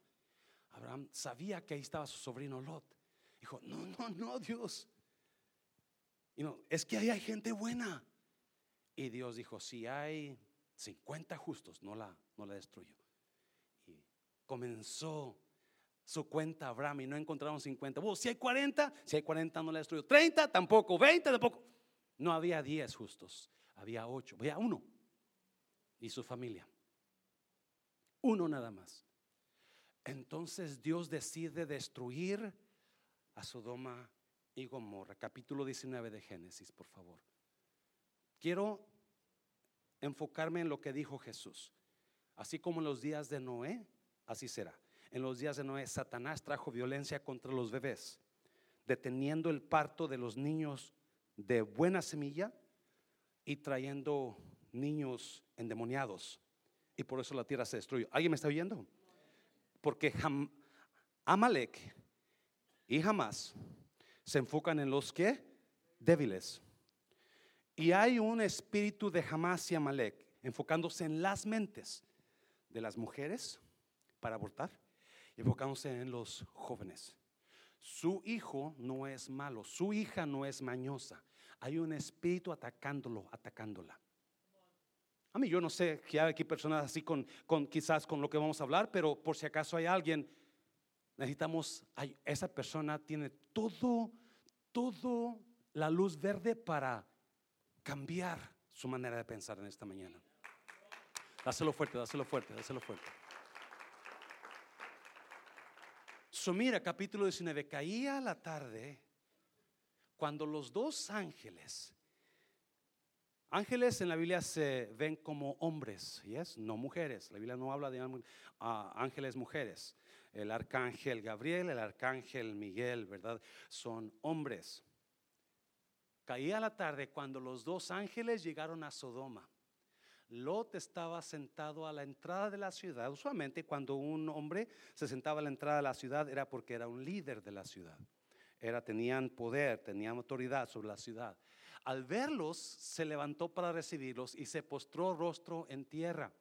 Abraham sabía que ahí estaba su sobrino Lot. Dijo, no, no, no, Dios. Y no, es que ahí hay gente buena. Y Dios dijo, si hay 50 justos, no la, no la destruyo. Y comenzó su cuenta Abraham y no encontraron 50. si hay 40, si hay 40 no la destruyó. 30 tampoco, 20 tampoco. No había 10 justos, había 8, había uno y su familia. Uno nada más. Entonces Dios decide destruir a Sodoma y Gomorra. Capítulo 19 de Génesis, por favor. Quiero enfocarme en lo que dijo Jesús. Así como en los días de Noé, así será. En los días de Noé, Satanás trajo violencia contra los bebés, deteniendo el parto de los niños de buena semilla y trayendo niños endemoniados. Y por eso la tierra se destruyó. ¿Alguien me está oyendo? Porque Amalek y jamás se enfocan en los que débiles. Y hay un espíritu de jamás y Amalek enfocándose en las mentes de las mujeres para abortar y enfocándose en los jóvenes. Su hijo no es malo, su hija no es mañosa. Hay un espíritu atacándolo, atacándola. A mí yo no sé que hay aquí personas así con, con quizás con lo que vamos a hablar, pero por si acaso hay alguien necesitamos, esa persona tiene todo, todo la luz verde para cambiar su manera de pensar en esta mañana. Dáselo fuerte, dáselo fuerte, dáselo fuerte. So, mira, capítulo 19, caía la tarde cuando los dos ángeles, ángeles en la Biblia se ven como hombres, ¿yes? no mujeres, la Biblia no habla de ah, ángeles mujeres el arcángel Gabriel, el arcángel Miguel, ¿verdad? Son hombres. Caía la tarde cuando los dos ángeles llegaron a Sodoma. Lot estaba sentado a la entrada de la ciudad. Usualmente cuando un hombre se sentaba a la entrada de la ciudad era porque era un líder de la ciudad. Era, tenían poder, tenían autoridad sobre la ciudad. Al verlos, se levantó para recibirlos y se postró rostro en tierra.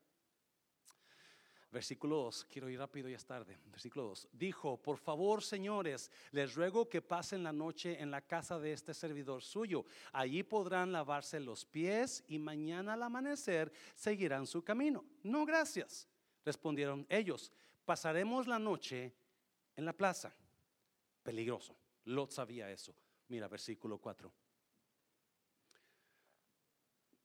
Versículo 2, quiero ir rápido, ya es tarde. Versículo 2, dijo, por favor, señores, les ruego que pasen la noche en la casa de este servidor suyo. Allí podrán lavarse los pies y mañana al amanecer seguirán su camino. No, gracias, respondieron ellos. Pasaremos la noche en la plaza. Peligroso. Lot sabía eso. Mira, versículo 4.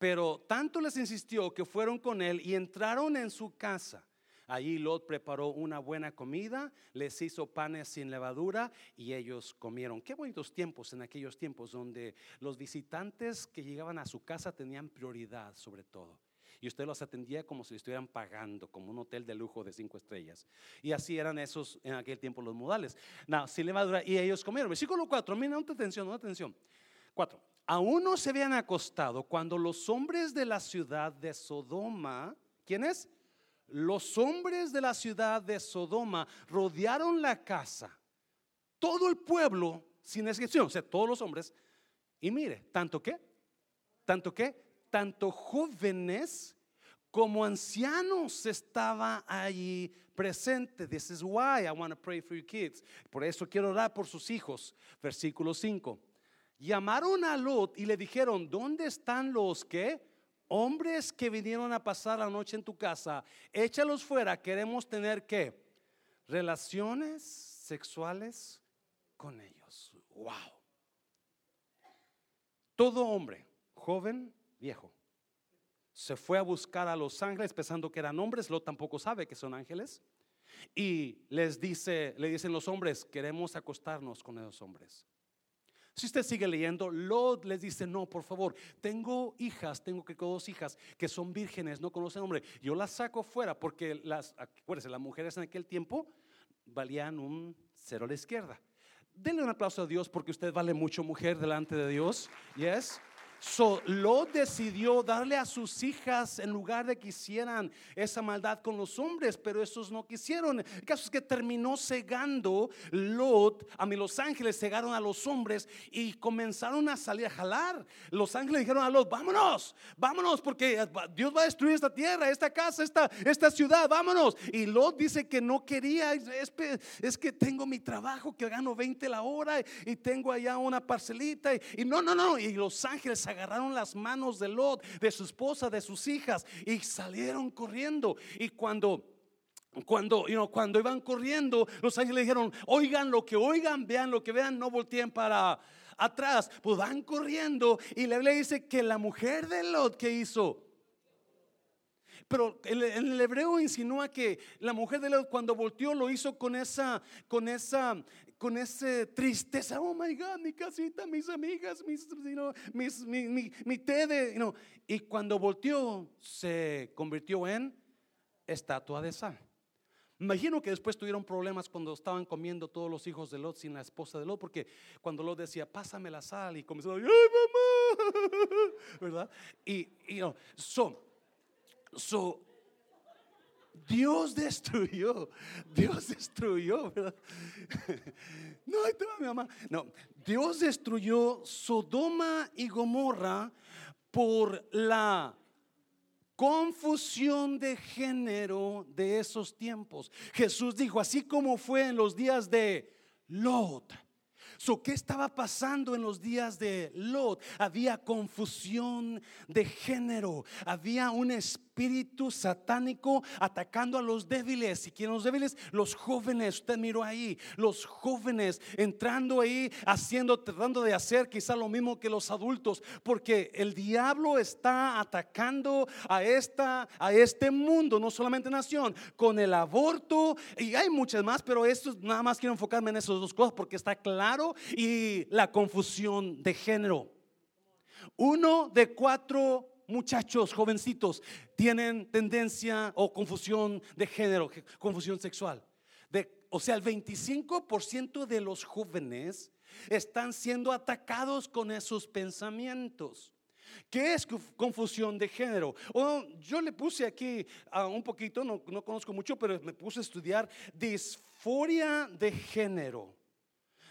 Pero tanto les insistió que fueron con él y entraron en su casa. Allí Lot preparó una buena comida, les hizo panes sin levadura y ellos comieron. Qué bonitos tiempos en aquellos tiempos donde los visitantes que llegaban a su casa tenían prioridad sobre todo. Y usted los atendía como si estuvieran pagando, como un hotel de lujo de cinco estrellas. Y así eran esos en aquel tiempo los modales. No, sin levadura y ellos comieron. Versículo 4, mira, no atención, no atención. 4. Aún no se habían acostado cuando los hombres de la ciudad de Sodoma, ¿quiénes? los hombres de la ciudad de Sodoma rodearon la casa. Todo el pueblo, sin excepción, o sea, todos los hombres. Y mire, tanto que, tanto que, tanto jóvenes como ancianos estaba allí presente. This is why I want to pray for your kids. Por eso quiero orar por sus hijos. Versículo 5. Llamaron a Lot y le dijeron, ¿dónde están los que? hombres que vinieron a pasar la noche en tu casa, échalos fuera, queremos tener que relaciones sexuales con ellos. Wow. Todo hombre, joven, viejo, se fue a buscar a los ángeles pensando que eran hombres, lo tampoco sabe que son ángeles. Y les dice, le dicen los hombres, queremos acostarnos con esos hombres. Si usted sigue leyendo, Lot les dice, no, por favor, tengo hijas, tengo que dos hijas que son vírgenes, no conocen hombre. Yo las saco fuera porque las, acuérdense, las mujeres en aquel tiempo valían un cero a la izquierda. Denle un aplauso a Dios porque usted vale mucho mujer delante de Dios. Yes. So, Lot decidió darle a sus hijas en lugar de que hicieran esa maldad con los hombres, pero esos no quisieron. El caso es que terminó cegando Lot, a mí los ángeles cegaron a los hombres y comenzaron a salir a jalar. Los ángeles dijeron a Lot, vámonos, vámonos, porque Dios va a destruir esta tierra, esta casa, esta, esta ciudad, vámonos. Y Lot dice que no quería, es, que tengo mi trabajo, que gano 20 la hora y tengo allá una parcelita. Y, y no, no, no, y los ángeles agarraron las manos de Lot, de su esposa, de sus hijas y salieron corriendo. Y cuando cuando, cuando iban corriendo, los ángeles dijeron, oigan lo que oigan, vean lo que vean, no volteen para atrás. Pues van corriendo y la dice que la mujer de Lot que hizo, pero en el hebreo insinúa que la mujer de Lot cuando volteó lo hizo con esa, con esa, con esa tristeza, oh my God, mi casita, mis amigas, mis, mis mi, mi, mi, té de, y cuando volteó se convirtió en estatua de sal. Imagino que después tuvieron problemas cuando estaban comiendo todos los hijos de Lot sin la esposa de Lot, porque cuando Lot decía, pásame la sal, y comenzó, ay mamá, *laughs* ¿verdad? Y, y no, so, so, Dios destruyó, Dios destruyó, ¿verdad? *laughs* No, ahí te mi mamá. No, Dios destruyó Sodoma y Gomorra por la confusión de género de esos tiempos. Jesús dijo, así como fue en los días de Lot So, ¿Qué estaba pasando en los días de Lot? Había confusión de género, había un espíritu satánico atacando a los débiles. ¿Y quieren los débiles? Los jóvenes, usted miró ahí, los jóvenes entrando ahí, haciendo, tratando de hacer quizá lo mismo que los adultos, porque el diablo está atacando a, esta, a este mundo, no solamente nación, con el aborto, y hay muchas más, pero esto nada más quiero enfocarme en esas dos cosas, porque está claro y la confusión de género. Uno de cuatro muchachos jovencitos tienen tendencia o confusión de género, confusión sexual. O sea, el 25% de los jóvenes están siendo atacados con esos pensamientos. ¿Qué es confusión de género? yo le puse aquí un poquito, no, no conozco mucho, pero me puse a estudiar disforia de género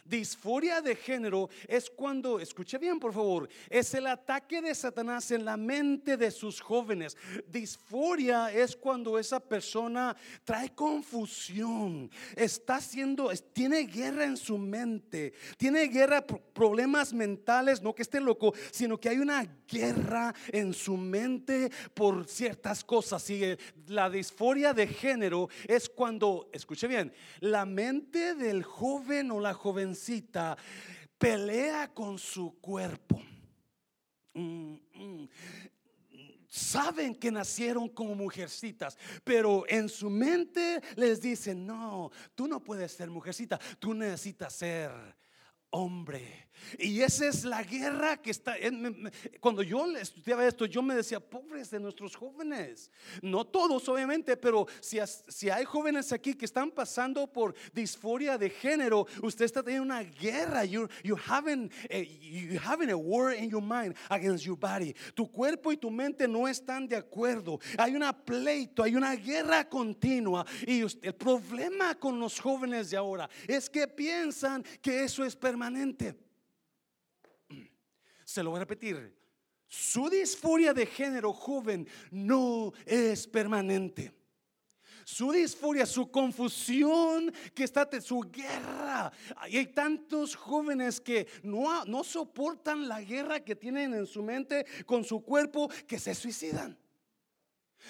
Disforia de género es cuando, escuche bien por favor, es el ataque de Satanás en la mente de sus jóvenes. Disforia es cuando esa persona trae confusión, está haciendo, tiene guerra en su mente, tiene guerra, problemas mentales, no que esté loco, sino que hay una guerra en su mente por ciertas cosas. Y la disforia de género es cuando, escuche bien, la mente del joven o la jovencita pelea con su cuerpo. Mm, mm. saben que nacieron como mujercitas, pero en su mente les dicen, no, tú no puedes ser mujercita, tú necesitas ser hombre. Y esa es la guerra que está. Cuando yo estudiaba esto, yo me decía, pobres de nuestros jóvenes. No todos, obviamente, pero si, si hay jóvenes aquí que están pasando por disforia de género, usted está teniendo una guerra. You, you, having a, you having a war in your mind against your body. Tu cuerpo y tu mente no están de acuerdo. Hay una pleito, hay una guerra continua. Y el problema con los jóvenes de ahora es que piensan que eso es permanente. Se lo voy a repetir. Su disforia de género joven no es permanente. Su disforia, su confusión que está, su guerra. Y hay tantos jóvenes que no, no soportan la guerra que tienen en su mente con su cuerpo que se suicidan.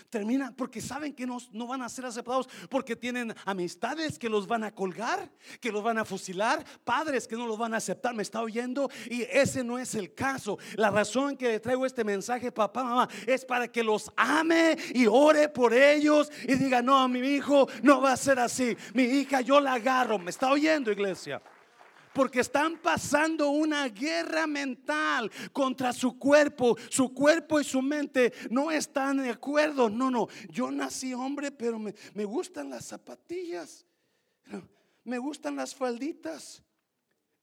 Termina porque saben que no, no, van a ser aceptados, porque tienen amistades que los van a colgar, que los van a fusilar, padres que no los van a aceptar, me está oyendo, y ese no es el caso. La razón que le traigo este mensaje, papá, mamá, es para que los ame y ore por ellos y diga, no, mi hijo no va a ser así, mi hija yo la agarro, me está oyendo iglesia porque están pasando una guerra mental contra su cuerpo. Su cuerpo y su mente no están de acuerdo. No, no, yo nací hombre, pero me, me gustan las zapatillas. Me gustan las falditas.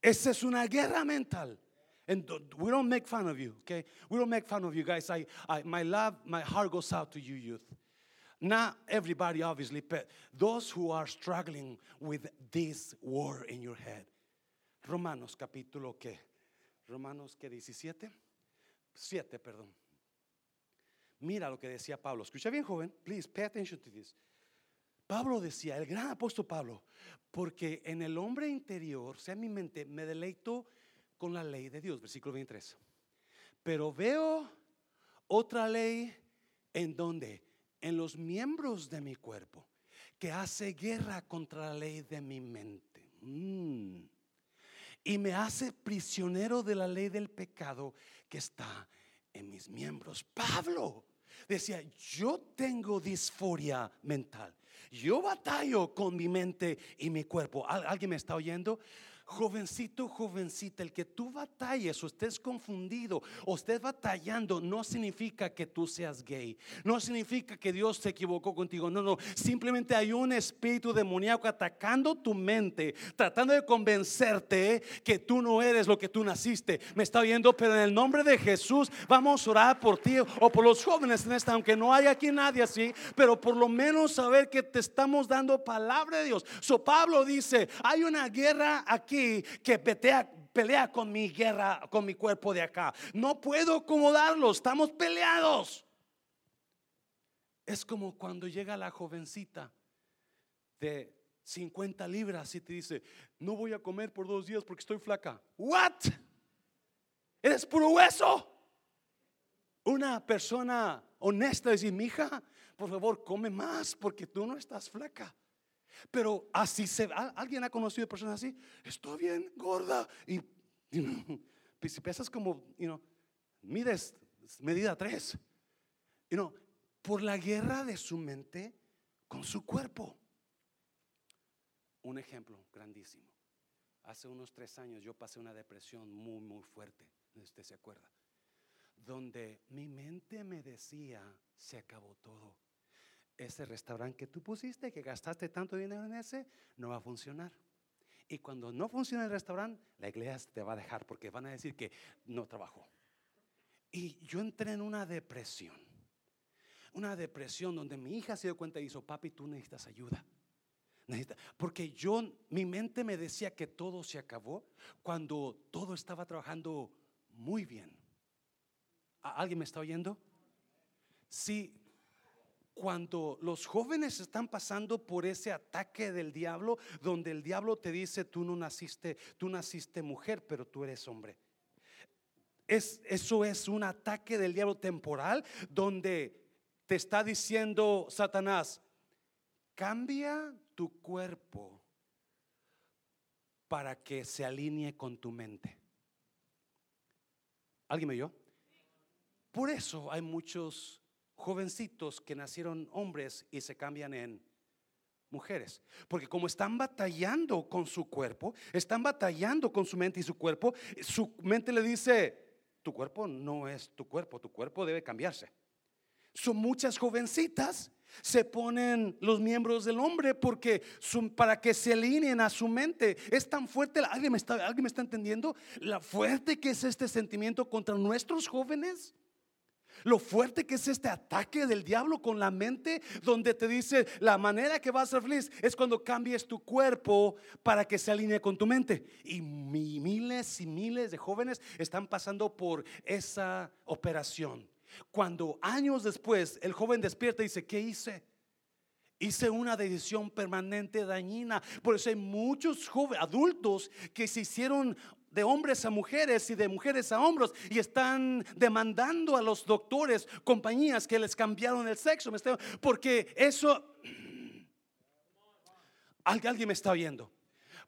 Esa es una guerra mental. And we don't make fun of you, okay? We don't make fun of you guys. I, I, my love, my heart goes out to you, youth. Not everybody, obviously, but those who are struggling with this war in your head. Romanos capítulo que, Romanos que 17, 7, perdón. Mira lo que decía Pablo. Escucha bien, joven. Please pay attention to this. Pablo decía, el gran apóstol Pablo, porque en el hombre interior, sea mi mente, me deleito con la ley de Dios, versículo 23. Pero veo otra ley en donde, en los miembros de mi cuerpo, que hace guerra contra la ley de mi mente. Mm y me hace prisionero de la ley del pecado que está en mis miembros. Pablo decía, yo tengo disforia mental. Yo batallo con mi mente y mi cuerpo. ¿Alguien me está oyendo? Jovencito, jovencita, el que tú batalles o estés confundido o estés batallando no significa que tú seas gay. No significa que Dios se equivocó contigo. No, no. Simplemente hay un espíritu demoníaco atacando tu mente, tratando de convencerte que tú no eres lo que tú naciste. Me está oyendo, pero en el nombre de Jesús vamos a orar por ti o por los jóvenes en esta, aunque no hay aquí nadie así, pero por lo menos saber que te estamos dando palabra de Dios. So Pablo dice, hay una guerra aquí que pelea, con mi guerra, con mi cuerpo de acá. No puedo acomodarlo, estamos peleados. Es como cuando llega la jovencita de 50 libras y te dice, no voy a comer por dos días porque estoy flaca. ¿What? ¿Eres puro hueso? Una persona honesta dice, mi hija, por favor, come más porque tú no estás flaca. Pero así se ¿Alguien ha conocido personas así? Estoy bien gorda. Y, *laughs* si pesas como, you know, mides medida 3. You know, por la guerra de su mente con su cuerpo. Un ejemplo grandísimo. Hace unos tres años yo pasé una depresión muy, muy fuerte. Usted se acuerda. Donde mi mente me decía, se acabó todo ese restaurante que tú pusiste, que gastaste tanto dinero en ese, no va a funcionar. Y cuando no funciona el restaurante, la iglesia te va a dejar porque van a decir que no trabajó. Y yo entré en una depresión. Una depresión donde mi hija se dio cuenta y dijo, papi, tú necesitas ayuda. Porque yo, mi mente me decía que todo se acabó cuando todo estaba trabajando muy bien. ¿A- ¿Alguien me está oyendo? Sí, cuando los jóvenes están pasando por ese ataque del diablo, donde el diablo te dice, tú no naciste, tú naciste mujer, pero tú eres hombre. Es, eso es un ataque del diablo temporal, donde te está diciendo Satanás, cambia tu cuerpo para que se alinee con tu mente. ¿Alguien me oyó? Por eso hay muchos jovencitos que nacieron hombres y se cambian en mujeres. Porque como están batallando con su cuerpo, están batallando con su mente y su cuerpo, su mente le dice, tu cuerpo no es tu cuerpo, tu cuerpo debe cambiarse. Son muchas jovencitas se ponen los miembros del hombre porque su- para que se alineen a su mente. Es tan fuerte, ¿alguien me, está, ¿alguien me está entendiendo? La fuerte que es este sentimiento contra nuestros jóvenes. Lo fuerte que es este ataque del diablo con la mente, donde te dice la manera que vas a ser feliz es cuando cambies tu cuerpo para que se alinee con tu mente. Y mi- miles y miles de jóvenes están pasando por esa operación. Cuando años después el joven despierta y dice, ¿qué hice? Hice una decisión permanente dañina. Por eso hay muchos jóvenes, adultos que se hicieron de hombres a mujeres y de mujeres a hombres y están demandando a los doctores, compañías que les cambiaron el sexo. ¿me está- Porque eso, *clears throat* Algu- alguien me está oyendo.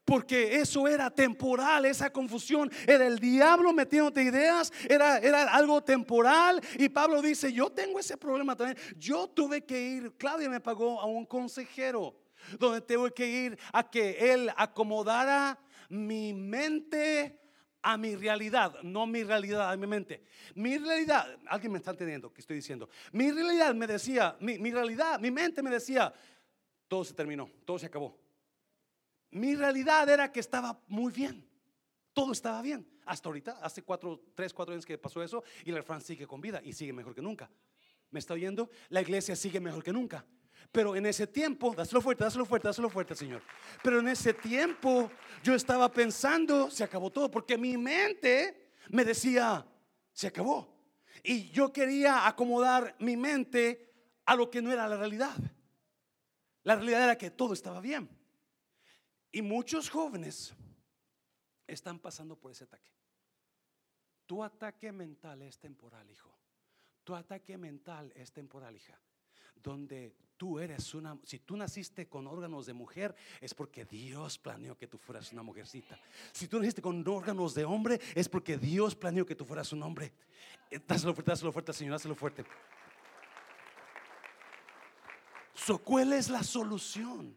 Porque eso era temporal, esa confusión era el diablo metiéndote ideas, era, era algo temporal. Y Pablo dice, yo tengo ese problema también. Yo tuve que ir, Claudia me pagó a un consejero, donde tuve que ir a que él acomodara mi mente a mi realidad, no mi realidad a mi mente. Mi realidad, alguien me está entendiendo que estoy diciendo. Mi realidad me decía, mi, mi realidad, mi mente me decía, todo se terminó, todo se acabó. Mi realidad era que estaba muy bien. Todo estaba bien. Hasta ahorita, hace cuatro, tres, cuatro años que pasó eso, y la Fran sigue con vida y sigue mejor que nunca. ¿Me está oyendo? La iglesia sigue mejor que nunca. Pero en ese tiempo, dáselo fuerte, dáselo fuerte, dáselo fuerte, Señor. Pero en ese tiempo yo estaba pensando, se acabó todo, porque mi mente me decía, se acabó. Y yo quería acomodar mi mente a lo que no era la realidad. La realidad era que todo estaba bien. Y muchos jóvenes están pasando por ese ataque. Tu ataque mental es temporal, hijo. Tu ataque mental es temporal, hija. Donde tú eres una, si tú naciste con órganos de mujer, es porque Dios planeó que tú fueras una mujercita. Si tú naciste con órganos de hombre, es porque Dios planeó que tú fueras un hombre. Eh, Dáselo fuerte, dáselo fuerte, Señor, dáselo fuerte. So, ¿Cuál es la solución?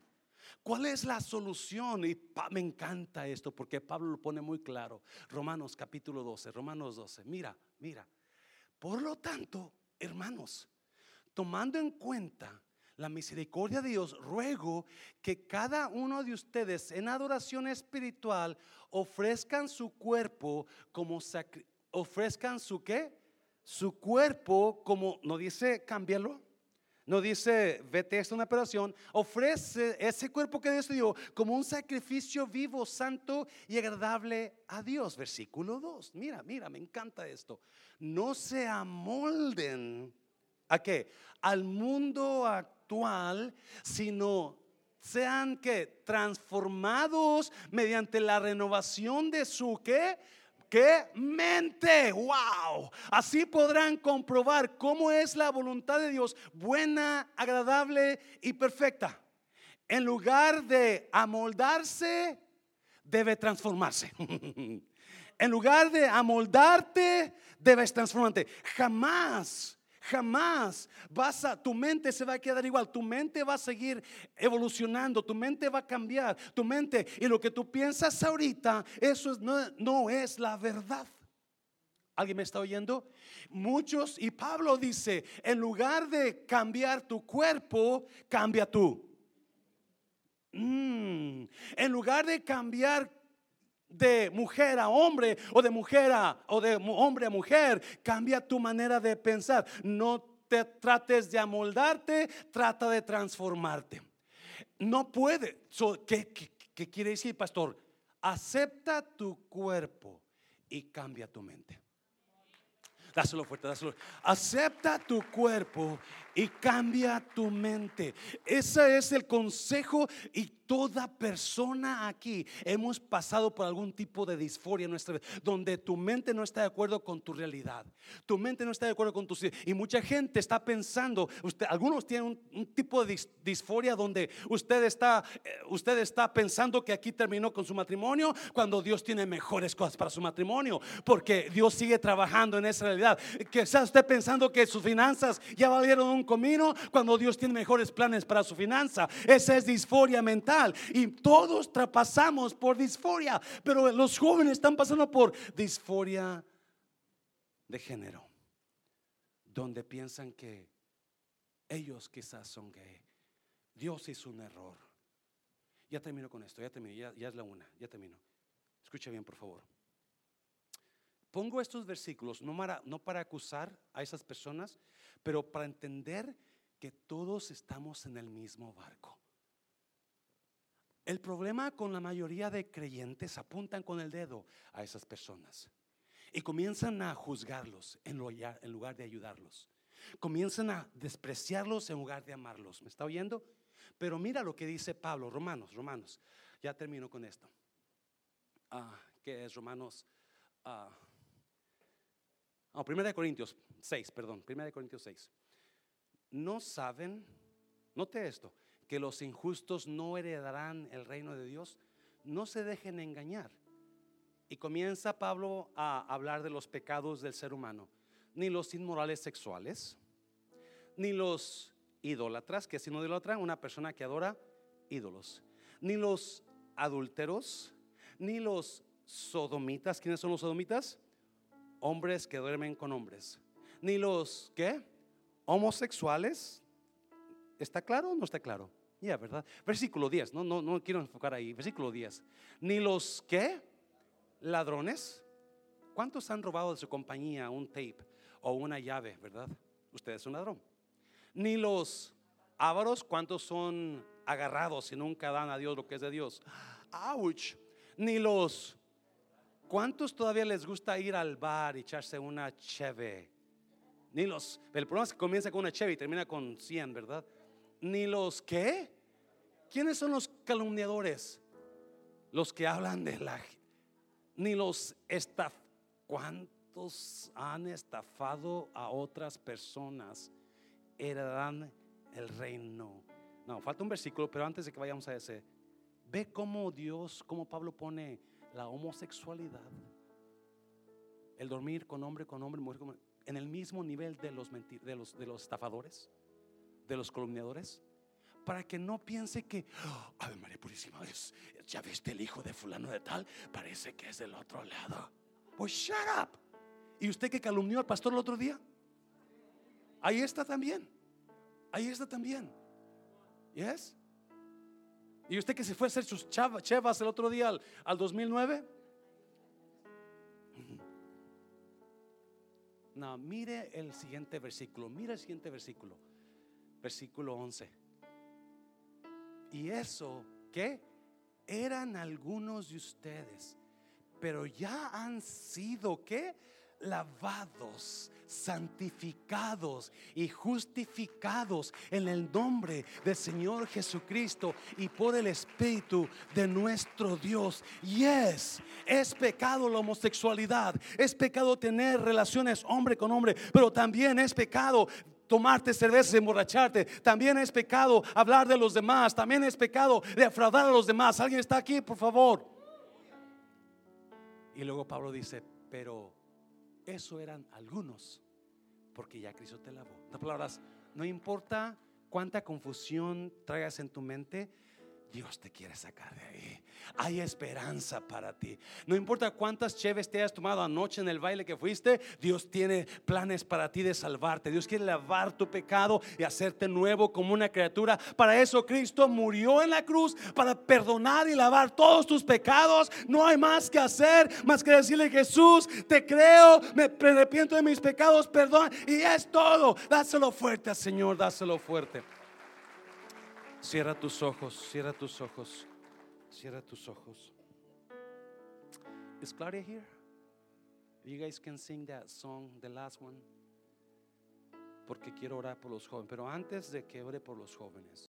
¿Cuál es la solución? Y me encanta esto porque Pablo lo pone muy claro. Romanos capítulo 12, Romanos 12. Mira, mira. Por lo tanto, hermanos, tomando en cuenta la misericordia de Dios, ruego que cada uno de ustedes en adoración espiritual ofrezcan su cuerpo como ofrezcan su qué? Su cuerpo como no dice cámbialo. No dice, vete a una operación, ofrece ese cuerpo que Dios dio como un sacrificio vivo, santo y agradable a Dios. Versículo 2. Mira, mira, me encanta esto. No se amolden a qué? Al mundo actual, sino sean que transformados mediante la renovación de su qué? ¿Qué? Mente. Wow. Así podrán comprobar cómo es la voluntad de Dios, buena, agradable y perfecta. En lugar de amoldarse, debe transformarse. *laughs* en lugar de amoldarte, debes transformarte. Jamás Jamás vas a, tu mente se va a quedar igual, tu mente va a seguir evolucionando, tu mente va a cambiar, tu mente y lo que tú piensas ahorita, eso es- no, no es la verdad. ¿Alguien me está oyendo? Muchos, y Pablo dice, en lugar de cambiar tu cuerpo, cambia tú. Mm, en lugar de cambiar de mujer a hombre o de mujer a o de hombre a mujer, cambia tu manera de pensar. No te trates de amoldarte, trata de transformarte. No puede. So, ¿qué, qué, qué quiere decir, pastor? Acepta tu cuerpo y cambia tu mente. Dáselo fuerte, dáselo. Acepta tu cuerpo y cambia tu mente. Ese es el consejo y toda persona aquí hemos pasado por algún tipo de disforia en nuestra vida, donde tu mente no está de acuerdo con tu realidad. Tu mente no está de acuerdo con tu y mucha gente está pensando, usted, algunos tienen un, tipo de disforia donde usted está eh, usted está pensando que aquí terminó con su matrimonio cuando Dios tiene mejores cosas para su matrimonio, porque Dios sigue trabajando en esa realidad. Que está usted pensando que sus finanzas ya valieron un comino cuando Dios tiene mejores planes para su finanza. Esa es disforia mental y todos traspasamos por disforia, pero los jóvenes están pasando por disforia de género, donde piensan que ellos quizás son gay. Dios hizo un error. Ya termino con esto, ya termino, ya, ya es la una, ya termino. Escucha bien, por favor. Pongo estos versículos no para, no para acusar a esas personas, pero para entender que todos estamos en el mismo barco. El problema con la mayoría de creyentes apuntan con el dedo a esas personas y comienzan a juzgarlos en lugar de ayudarlos. Comienzan a despreciarlos en lugar de amarlos. ¿Me está oyendo? Pero mira lo que dice Pablo, Romanos, Romanos. Ya termino con esto. Ah, ¿Qué es Romanos? Ah, Primera de Corintios 6, perdón, Primera de Corintios 6. No saben, note esto, que los injustos no heredarán el reino de Dios. No se dejen engañar. Y comienza Pablo a hablar de los pecados del ser humano. Ni los inmorales sexuales, ni los idólatras, que si no idolatra, una persona que adora ídolos, ni los adúlteros, ni los sodomitas. ¿Quiénes son los sodomitas? hombres que duermen con hombres, ni los ¿qué? homosexuales. ¿Está claro o no está claro? Ya, ¿verdad? Versículo 10, no, no, no quiero enfocar ahí. Versículo 10. Ni los ¿qué? Ladrones. ¿Cuántos han robado de su compañía un tape o una llave, verdad? Usted es un ladrón. Ni los ávaros, ¿cuántos son agarrados y nunca dan a Dios lo que es de Dios? Ouch. Ni los ¿Cuántos todavía les gusta ir al bar y echarse una cheve? Ni los, el problema es que comienza con una cheve y termina con 100, ¿verdad? Ni los ¿qué? ¿Quiénes son los calumniadores? Los que hablan de la ni los estaf ¿Cuántos han estafado a otras personas? Heredarán el reino. No, falta un versículo, pero antes de que vayamos a ese, ve cómo Dios, cómo Pablo pone la homosexualidad, el dormir con hombre, con hombre, mujer, con en el mismo nivel de los, de los, de los estafadores, de los columniadores, para que no piense que, Ay María Purísima, es, ya viste el hijo de fulano de tal, parece que es del otro lado. Pues shut up. ¿Y usted que calumnió al pastor el otro día? Ahí está también. Ahí está también. ¿Yes? ¿Y usted que se fue a hacer sus chevas el otro día al, 2009? No, mire el siguiente versículo, mire el siguiente versículo, versículo 11. Y eso, ¿qué? Eran algunos de ustedes, pero ya han sido, ¿qué? Lavados santificados y justificados en el nombre del Señor Jesucristo y por el Espíritu de nuestro Dios. Y es, es pecado la homosexualidad, es pecado tener relaciones hombre con hombre, pero también es pecado tomarte cerveza emborracharte. También es pecado hablar de los demás. También es pecado defraudar a los demás. ¿Alguien está aquí, por favor? Y luego Pablo dice, pero eso eran algunos, porque ya Cristo te lavó. En palabras, no importa cuánta confusión traigas en tu mente, Dios te quiere sacar de ahí. Hay esperanza para ti. No importa cuántas cheves te hayas tomado anoche en el baile que fuiste, Dios tiene planes para ti de salvarte. Dios quiere lavar tu pecado y hacerte nuevo como una criatura. Para eso Cristo murió en la cruz, para perdonar y lavar todos tus pecados. No hay más que hacer, más que decirle Jesús, te creo, me arrepiento de mis pecados, perdón. Y es todo. Dáselo fuerte, Señor, dáselo fuerte. Cierra tus ojos, cierra tus ojos, cierra tus ojos. Is Claudia here? You guys can sing that song, the last one. Porque quiero orar por los jóvenes. Pero antes de que ore por los jóvenes,